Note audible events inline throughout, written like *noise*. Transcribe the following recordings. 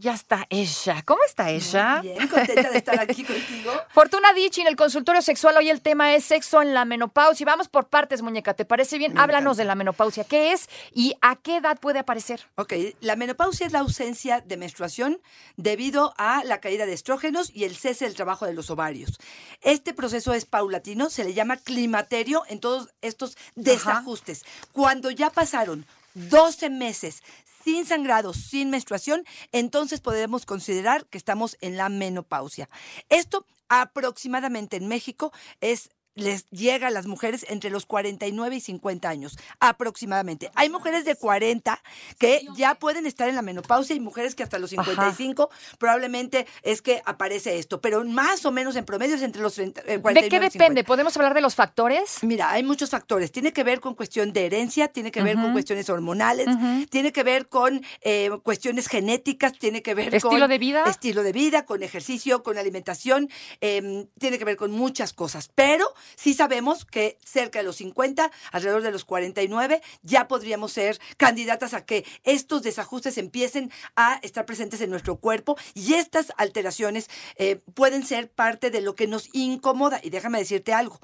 Ya está ella. ¿Cómo está ella? Bien, contenta de estar aquí contigo. *laughs* Fortuna Dichi, en el consultorio sexual. Hoy el tema es sexo en la menopausia. Vamos por partes, muñeca. ¿Te parece bien? Me Háblanos encanta. de la menopausia. ¿Qué es y a qué edad puede aparecer? Ok, la menopausia es la ausencia de menstruación debido a la caída de estrógenos y el cese del trabajo de los ovarios. Este proceso es paulatino, se le llama climaterio en todos estos desajustes. Cuando ya pasaron 12 meses sin sangrado, sin menstruación, entonces podemos considerar que estamos en la menopausia. Esto aproximadamente en México es les llega a las mujeres entre los 49 y 50 años, aproximadamente. Hay mujeres de 40 que ya pueden estar en la menopausia y mujeres que hasta los 55 probablemente es que aparece esto, pero más o menos en promedio es entre los 30, eh, 49 ¿De qué y 50. depende? ¿Podemos hablar de los factores? Mira, hay muchos factores. Tiene que ver con cuestión de herencia, tiene que ver con cuestiones hormonales, tiene que ver con eh, cuestiones genéticas, tiene que ver con... ¿Estilo de vida? Estilo de vida, con ejercicio, con alimentación, eh, tiene que ver con muchas cosas. Pero sí sabemos que cerca de los 50, alrededor de los 49, ya podríamos ser candidatas a que estos desajustes empiecen a estar presentes en nuestro cuerpo y estas alteraciones eh, pueden ser parte de lo que nos incomoda. Y déjame decirte algo,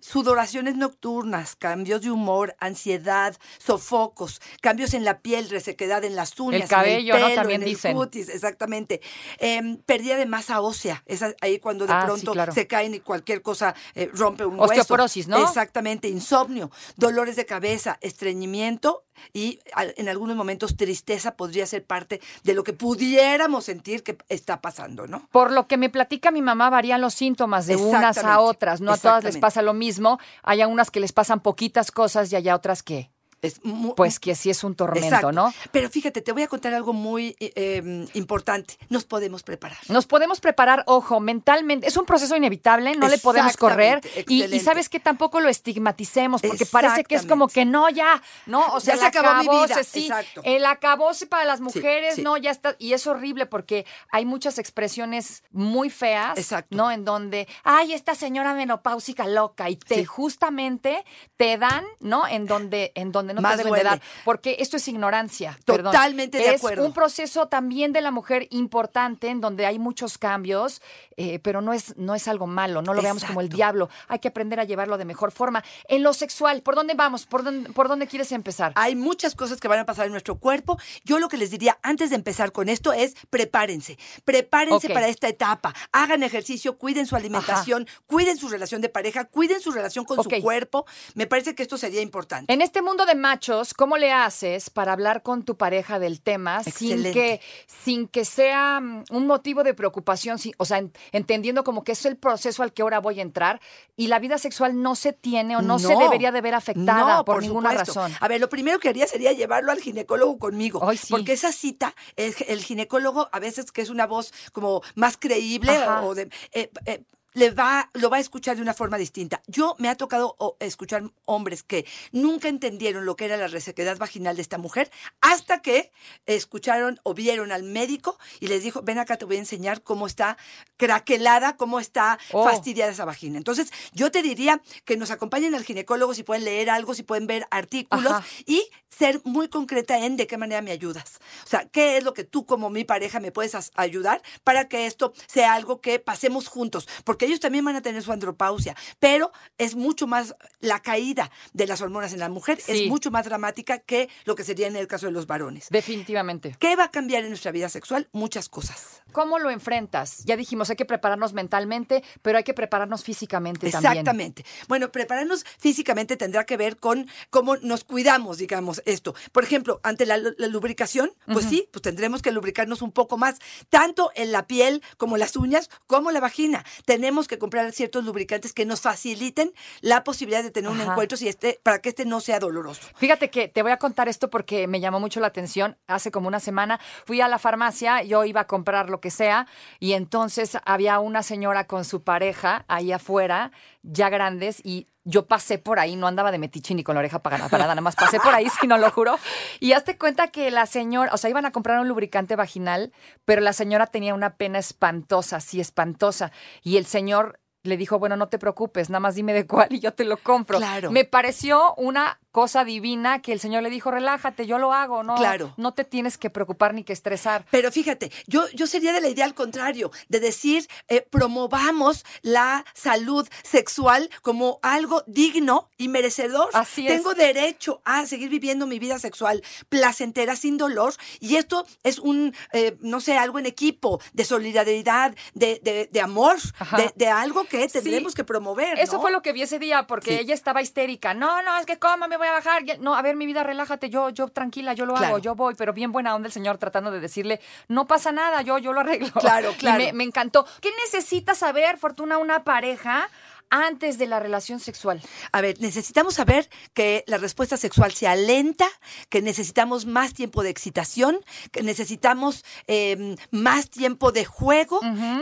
sudoraciones nocturnas, cambios de humor, ansiedad, sofocos, cambios en la piel, resequedad en las uñas, en cabello, ¿no? pelo, También en el dicen. cutis, exactamente. Em, pérdida de masa ósea, es ahí cuando de Ah, sí, pronto claro. se caen y cualquier cosa eh, rompe un hueso. Osteoporosis, ¿no? Exactamente, insomnio, dolores de cabeza, estreñimiento y en algunos momentos tristeza podría ser parte de lo que pudiéramos sentir que está pasando, ¿no? Por lo que me platica mi mamá, varían los síntomas de unas a otras. No a todas les pasa lo mismo. Hay a unas que les pasan poquitas cosas y hay a otras que, Es pues que sí es un tormento, Exacto. ¿no? Pero fíjate, te voy a contar algo muy eh, eh, importante. Nos podemos preparar. Nos podemos preparar, ojo, mentalmente. Es un proceso inevitable, no le podemos correr. Y, sabes que tampoco lo estigmaticemos, porque parece que es como que no, ya, no, o sea, Ya se el acabó mi vida, sí, exacto. el acabose para las mujeres, sí. no, ya está. Y es horrible porque hay muchas expresiones muy feas, Exacto. ¿no? En donde, ay, esta señora menopáusica loca, y te justamente te dan, ¿no? En donde, en donde no Más te deben de dar. Porque esto es ignorancia. perdón. Totalmente de Es acuerdo. un proceso también de la mujer importante en donde hay muchos cambios, eh, pero no es, no es algo malo, no lo veamos como el Exacto. diablo. Hay que aprender a llevarlo de mejor forma. En lo sexual, ¿por dónde vamos? ¿Por dónde, por dónde quieres empezar? Hay muchas cosas que van a pasar en nuestro cuerpo. Yo lo que les diría antes de empezar con esto es prepárense. Prepárense para esta etapa. Hagan ejercicio, cuiden su alimentación, cuiden su relación de pareja, cuiden su relación con su cuerpo. Me parece que esto sería importante. En este mundo de machos, ¿cómo le haces para hablar con tu pareja del tema sin que, sin que sea mm, un motivo de preocupación? o sea, en- entendiendo como que es el proceso al que ahora voy a entrar y la vida sexual no se tiene o no, se debería de ver afectada No, por, ninguna supuesto. razón. A ver, lo primero que haría sería llevarlo al ginecólogo conmigo. Sí. Porque esa cita, el, el ginecólogo, a veces que es una voz como más creíble Ajá. o de. eh, eh, le va, lo va a escuchar de una forma distinta. Yo me ha tocado o, escuchar hombres que nunca entendieron lo que era la resequedad vaginal de esta mujer hasta que escucharon o vieron al médico y les dijo, ven acá, te voy a enseñar cómo está craquelada, cómo está Oh. fastidiada esa vagina. Entonces, yo te diría que nos acompañen al ginecólogo si pueden leer algo, si pueden ver artículos Ajá. y ser muy concreta en de qué manera me ayudas. O sea, qué es lo que tú como mi pareja me puedes ayudar para que esto sea algo que pasemos juntos, porque ellos también van a tener su andropausia, pero es mucho más la caída de las hormonas en la mujer Sí. es mucho más dramática que lo que sería en el caso de los varones. Definitivamente. ¿Qué va a cambiar en nuestra vida sexual? Muchas cosas. ¿Cómo lo enfrentas? Ya dijimos, hay que prepararnos mentalmente, pero hay que prepararnos físicamente también. Exactamente. Bueno, prepararnos físicamente tendrá que ver con cómo nos cuidamos, digamos, esto. Por ejemplo, ante la, la lubricación, pues sí, pues tendremos que lubricarnos un poco más, tanto en la piel como las uñas, como la vagina. Tenemos que comprar ciertos lubricantes que nos faciliten la posibilidad de tener un encuentro si este, para que este no sea doloroso. Fíjate que te voy a contar esto porque me llamó mucho la atención. Hace como una semana fui a la farmacia, yo iba a comprar lo que sea, y entonces había una señora con su pareja ahí afuera, ya grandes, y yo pasé por ahí, no andaba de metiche ni con la oreja parada, parada, nada más pasé por ahí, *laughs* si no lo juro. Y hazte cuenta que la señora, o sea, iban a comprar un lubricante vaginal, pero la señora tenía una pena espantosa, sí, espantosa. Y el señor le dijo, bueno, no te preocupes, nada más dime de cuál y yo te lo compro. Claro. Me pareció una cosa divina que el Señor le dijo, relájate, yo lo hago, no, Claro. no te tienes que preocupar ni que estresar. Pero fíjate, yo, yo sería de la idea al contrario, de decir, eh, promovamos la salud sexual como algo digno y merecedor. Así es. Tengo derecho a seguir viviendo mi vida sexual placentera, sin dolor, y esto es un, eh, no sé, algo en equipo, de solidaridad, de, de- de amor, de, de algo que tendremos Sí. que promover. Eso fue lo que vi ese día, porque Sí. ella estaba histérica. No, no, es que cómo me voy a bajar. No, a ver, mi vida, relájate. Yo, yo tranquila, yo lo Claro. hago, yo voy. Pero bien buena onda el señor tratando de decirle, no pasa nada, yo, yo lo arreglo. Claro, *laughs* Y claro. me, me encantó. ¿Qué necesita saber, Fortuna, una pareja antes de la relación sexual? A ver, necesitamos saber que la respuesta sexual se alenta, que necesitamos más tiempo de excitación, que necesitamos eh, más tiempo de juego.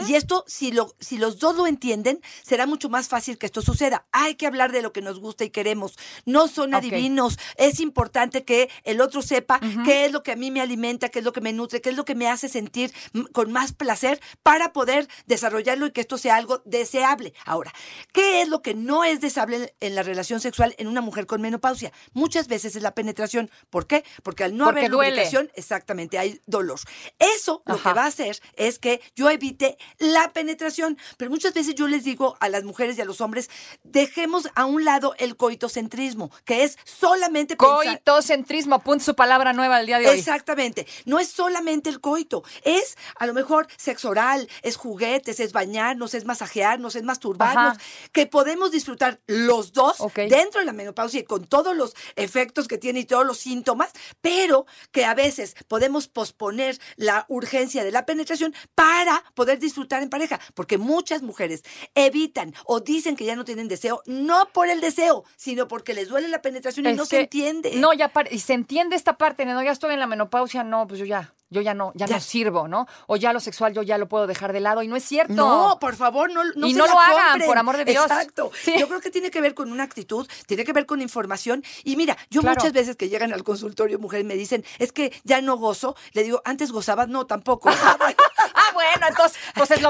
Y esto, si, lo, si los dos lo entienden, será mucho más fácil que esto suceda. Hay que hablar de lo que nos gusta y queremos. No son adivinos. Es importante que el otro sepa qué es lo que a mí me alimenta, qué es lo que me nutre, qué es lo que me hace sentir con más placer para poder desarrollarlo y que esto sea algo deseable. Ahora, ¿qué es lo que no es deseable en- la relación sexual en una mujer con menopausia? Muchas veces es la penetración. ¿Por qué? Porque al no Porque haber lubricación, exactamente, hay dolor. Eso lo que va a hacer es que yo evite la penetración. Pero muchas veces yo les digo a las mujeres y a los hombres, dejemos a un lado el coitocentrismo, que es solamente pensar- Coitocentrismo, punto su palabra nueva del día de hoy. Exactamente. No es solamente el coito. Es a lo mejor sexo oral, es juguetes, es bañarnos, es masajearnos, es masturbarnos, Ajá. Que podemos disfrutar los dos dentro de la menopausia y con todos los efectos que tiene y todos los síntomas, pero que a veces podemos posponer la urgencia de la penetración para poder disfrutar en pareja. Porque muchas mujeres evitan o dicen que ya no tienen deseo, no por el deseo, sino porque les duele la penetración y no se entiende. No, ya y se entiende esta parte, no, ya estoy en la menopausia, no, pues yo ya, yo ya no, ya, Ya. no sirvo, ¿no? O ya lo sexual yo ya lo puedo dejar de lado y no es cierto. No, por favor, no, no Y se no la lo hagan, compren. por amor de Dios. Exacto. Sí. Yo creo que tiene que ver con una actitud, tiene que ver con información. Y mira, yo Claro. muchas veces que llegan al consultorio mujeres me dicen, es que ya no gozo. Le digo, antes gozabas, no, tampoco. *laughs* Ah, bueno, Ah, bueno, entonces, pues es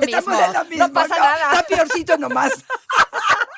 mismo. lo mismo, No pasa nada. Está peorcito nomás. *laughs*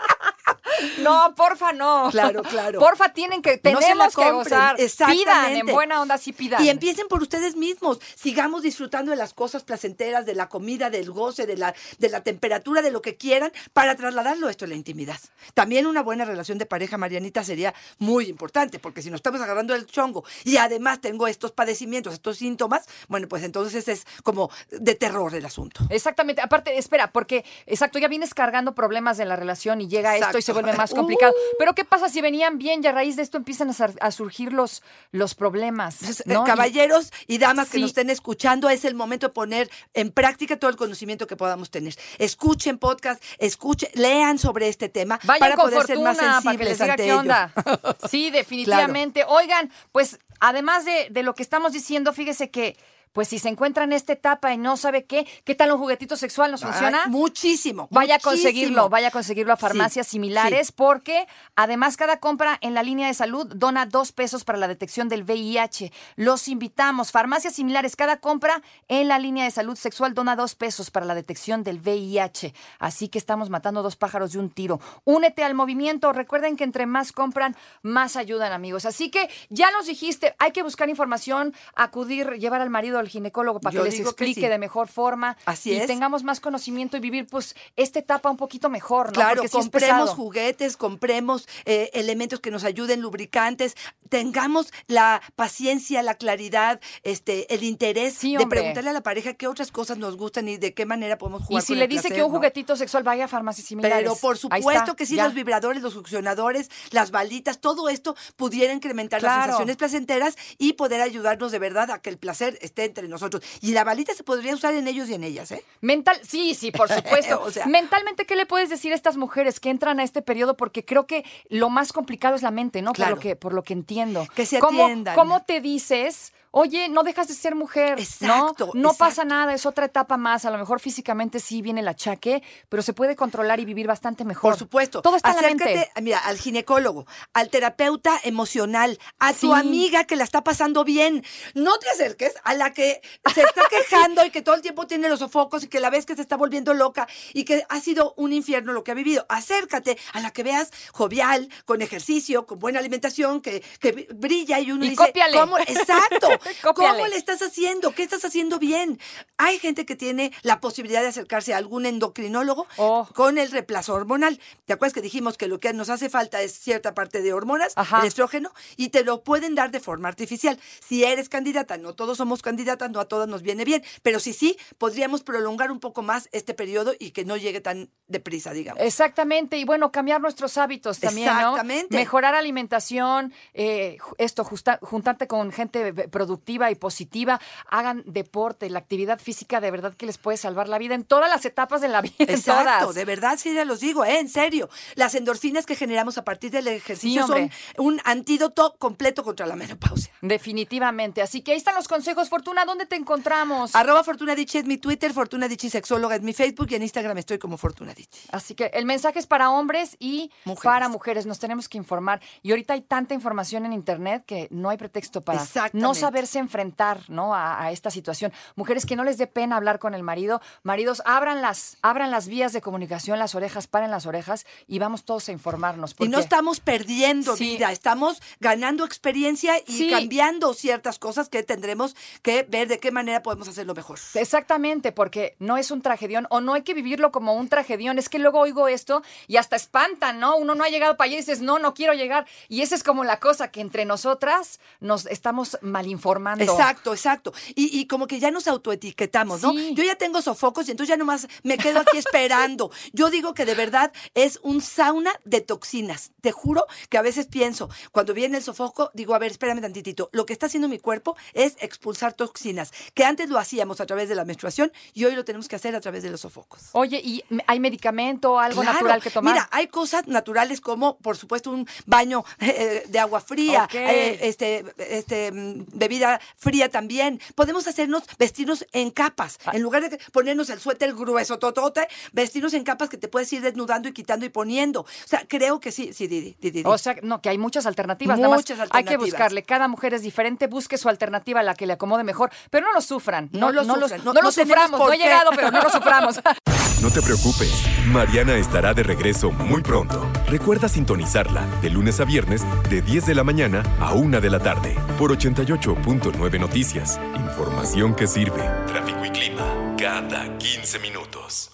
No, porfa, no. Claro, claro. Porfa, tienen que, No tenemos que compren. gozar. Pidan, en buena onda sí pidan. Y empiecen por ustedes mismos. Sigamos disfrutando de las cosas placenteras, de la comida, del goce, de la, de la temperatura, de lo que quieran, para trasladarlo esto a la intimidad. También una buena relación de pareja, Marianita, sería muy importante, porque si nos estamos agarrando el chongo y además tengo estos padecimientos, estos síntomas, bueno, pues entonces es como de terror el asunto. Exactamente. Aparte, espera, porque, exacto, ya vienes cargando problemas de la relación y llega esto y se Exacto. Vuelve más complicado. Pero ¿qué pasa si venían bien y a raíz de esto empiezan a, surgir los, los problemas? Entonces, ¿no? eh, caballeros y damas que nos estén escuchando, es el momento de poner en práctica todo el conocimiento que podamos tener. Escuchen podcast, escuchen, lean sobre este tema Vayan para con poder ser fortuna más para que sensibles les diga ante qué ello. onda. *laughs* Sí, definitivamente. Oigan, pues además de, de lo que estamos diciendo, fíjese que pues si se encuentra en esta etapa y no sabe qué, ¿qué tal un juguetito sexual nos funciona? Ay, muchísimo. Vaya a conseguirlo, vaya a conseguirlo a farmacias sí. similares, porque además cada compra en la línea de salud dona dos pesos para la detección del VIH. Los invitamos, farmacias similares, cada compra en la línea de salud sexual dona dos pesos para la detección del VIH. Así que estamos matando dos pájaros de un tiro. Únete al movimiento, recuerden que entre más compran, más ayudan amigos. Así que ya nos dijiste, hay que buscar información, acudir, llevar al marido al ginecólogo para Yo que les que explique sí. de mejor forma Así y es. tengamos más conocimiento y vivir pues esta etapa un poquito mejor, ¿no? Claro, Porque compremos juguetes, compremos eh, elementos que nos ayuden, lubricantes, tengamos la paciencia, la claridad, este, el interés Sí, de preguntarle a la pareja qué otras cosas nos gustan y de qué manera podemos Y jugar si con le el dice placer, que un ¿no? juguetito sexual vaya a farmacias similares. Pero por supuesto está, que sí, ya. los vibradores, los succionadores, las balitas, todo esto pudiera incrementar las sensaciones placenteras y poder ayudarnos de verdad a que el placer esté entre nosotros. Y la balita se podría usar en ellos y en ellas, ¿eh? Mental, sí, sí, por *laughs* supuesto. O sea- Mentalmente, ¿qué le puedes decir a estas mujeres que entran a este periodo? Porque creo que lo más complicado es la mente, ¿no? Claro. Por lo que, por lo que entiendo. Que se ¿Cómo, atiendan. ¿Cómo te dices oye, no dejas de ser mujer, Exacto, ¿no? No exacto. pasa nada, es otra etapa más. A lo mejor físicamente sí viene el achaque, pero se puede controlar y vivir bastante mejor. Por supuesto. Todo está en la Acércate, mente. mira, al ginecólogo, al terapeuta emocional, a Sí. tu amiga que la está pasando bien. No te acerques a la que se está *laughs* quejando y que todo el tiempo tiene los sofocos y que la ves que se está volviendo loca y que ha sido un infierno lo que ha vivido. Acércate a la que veas jovial, con ejercicio, con buena alimentación, que, que brilla y uno Y dice, cópiale. ¿cómo? Exacto. *laughs* ¿Cómo le estás haciendo? ¿Qué estás haciendo bien? Hay gente que tiene la posibilidad de acercarse a algún endocrinólogo Oh. con el reemplazo hormonal. ¿Te acuerdas que dijimos que lo que nos hace falta es cierta parte de hormonas, Ajá. el estrógeno, y te lo pueden dar de forma artificial? Si eres candidata, no todos somos candidatas, no a todas nos viene bien, pero si sí, podríamos prolongar un poco más este periodo y que no llegue tan deprisa, digamos. Exactamente, y bueno, cambiar nuestros hábitos también, ¿no? Exactamente. Mejorar alimentación, eh, esto, justa- juntarte con gente eh, productiva y positiva, hagan deporte, la actividad física de verdad que les puede salvar la vida en todas las etapas de la vida, Exacto, todas. de verdad sí ya los digo, ¿eh? en serio. Las endorfinas que generamos a partir del ejercicio Sí, son un antídoto completo contra la menopausia. Definitivamente. Así que ahí están los consejos. Fortuna, ¿dónde te encontramos? Arroba Fortuna Dichi es mi Twitter, Fortuna Dichi Sexóloga es mi Facebook y en Instagram estoy como Fortuna Dichi. Así que el mensaje es para hombres y Mujeres. para mujeres. Nos tenemos que informar. Y ahorita hay tanta información en Internet que no hay pretexto para no Exactamente. Saberse enfrentar ¿no? A, a esta situación. Mujeres que no les dé pena hablar con el marido. Maridos, abran las, abran las vías de comunicación, las orejas, paren las orejas y vamos todos a informarnos. Y no estamos perdiendo Sí. vida, estamos ganando experiencia y Sí. cambiando ciertas cosas que tendremos que ver de qué manera podemos hacerlo mejor. Exactamente, porque no es un tragedión o no hay que vivirlo como un tragedión. Es que luego oigo esto y hasta espantan, ¿no? Uno no ha llegado para allá y dices, no, no quiero llegar. Y esa es como la cosa que entre nosotras nos estamos mal informando. Exacto, exacto. Y, y como que ya nos autoetiquetamos, ¿no? Sí. Yo ya tengo sofocos y entonces ya nomás me quedo aquí *laughs* esperando. Yo digo que de verdad es un sauna de toxinas. Te juro que a veces pienso, cuando viene el sofoco, digo, a ver, espérame tantitito. Lo que está haciendo mi cuerpo es expulsar toxinas, que antes lo hacíamos a través de la menstruación y hoy lo tenemos que hacer a través de los sofocos. Oye, ¿y hay medicamento, algo Claro. natural que tomar? Mira, hay cosas naturales como, por supuesto, un baño *laughs* eh, de agua fría, eh, este, este, mm, bebida fría también. Podemos hacernos, vestirnos en capas. Ah. En lugar de ponernos el suéter grueso, totote, vestirnos en capas que te puedes ir desnudando y quitando y poniendo. O sea, creo que sí, sí, Didi, Didi. O sea, no, que hay muchas alternativas. nada más Muchas Hay que alternativas. buscarle. Cada mujer es diferente. Busque su alternativa, la que le acomode mejor. Pero no lo sufran. No lo los- sufran, no- no lo no tenemos suframos. No he llegado, pero no lo suframos. *laughs* No te preocupes, Mariana estará de regreso muy pronto. Recuerda sintonizarla de lunes a viernes de 10 de la mañana a 1 de la tarde por 88.9 Noticias. Información que sirve. Tráfico y clima cada 15 minutos.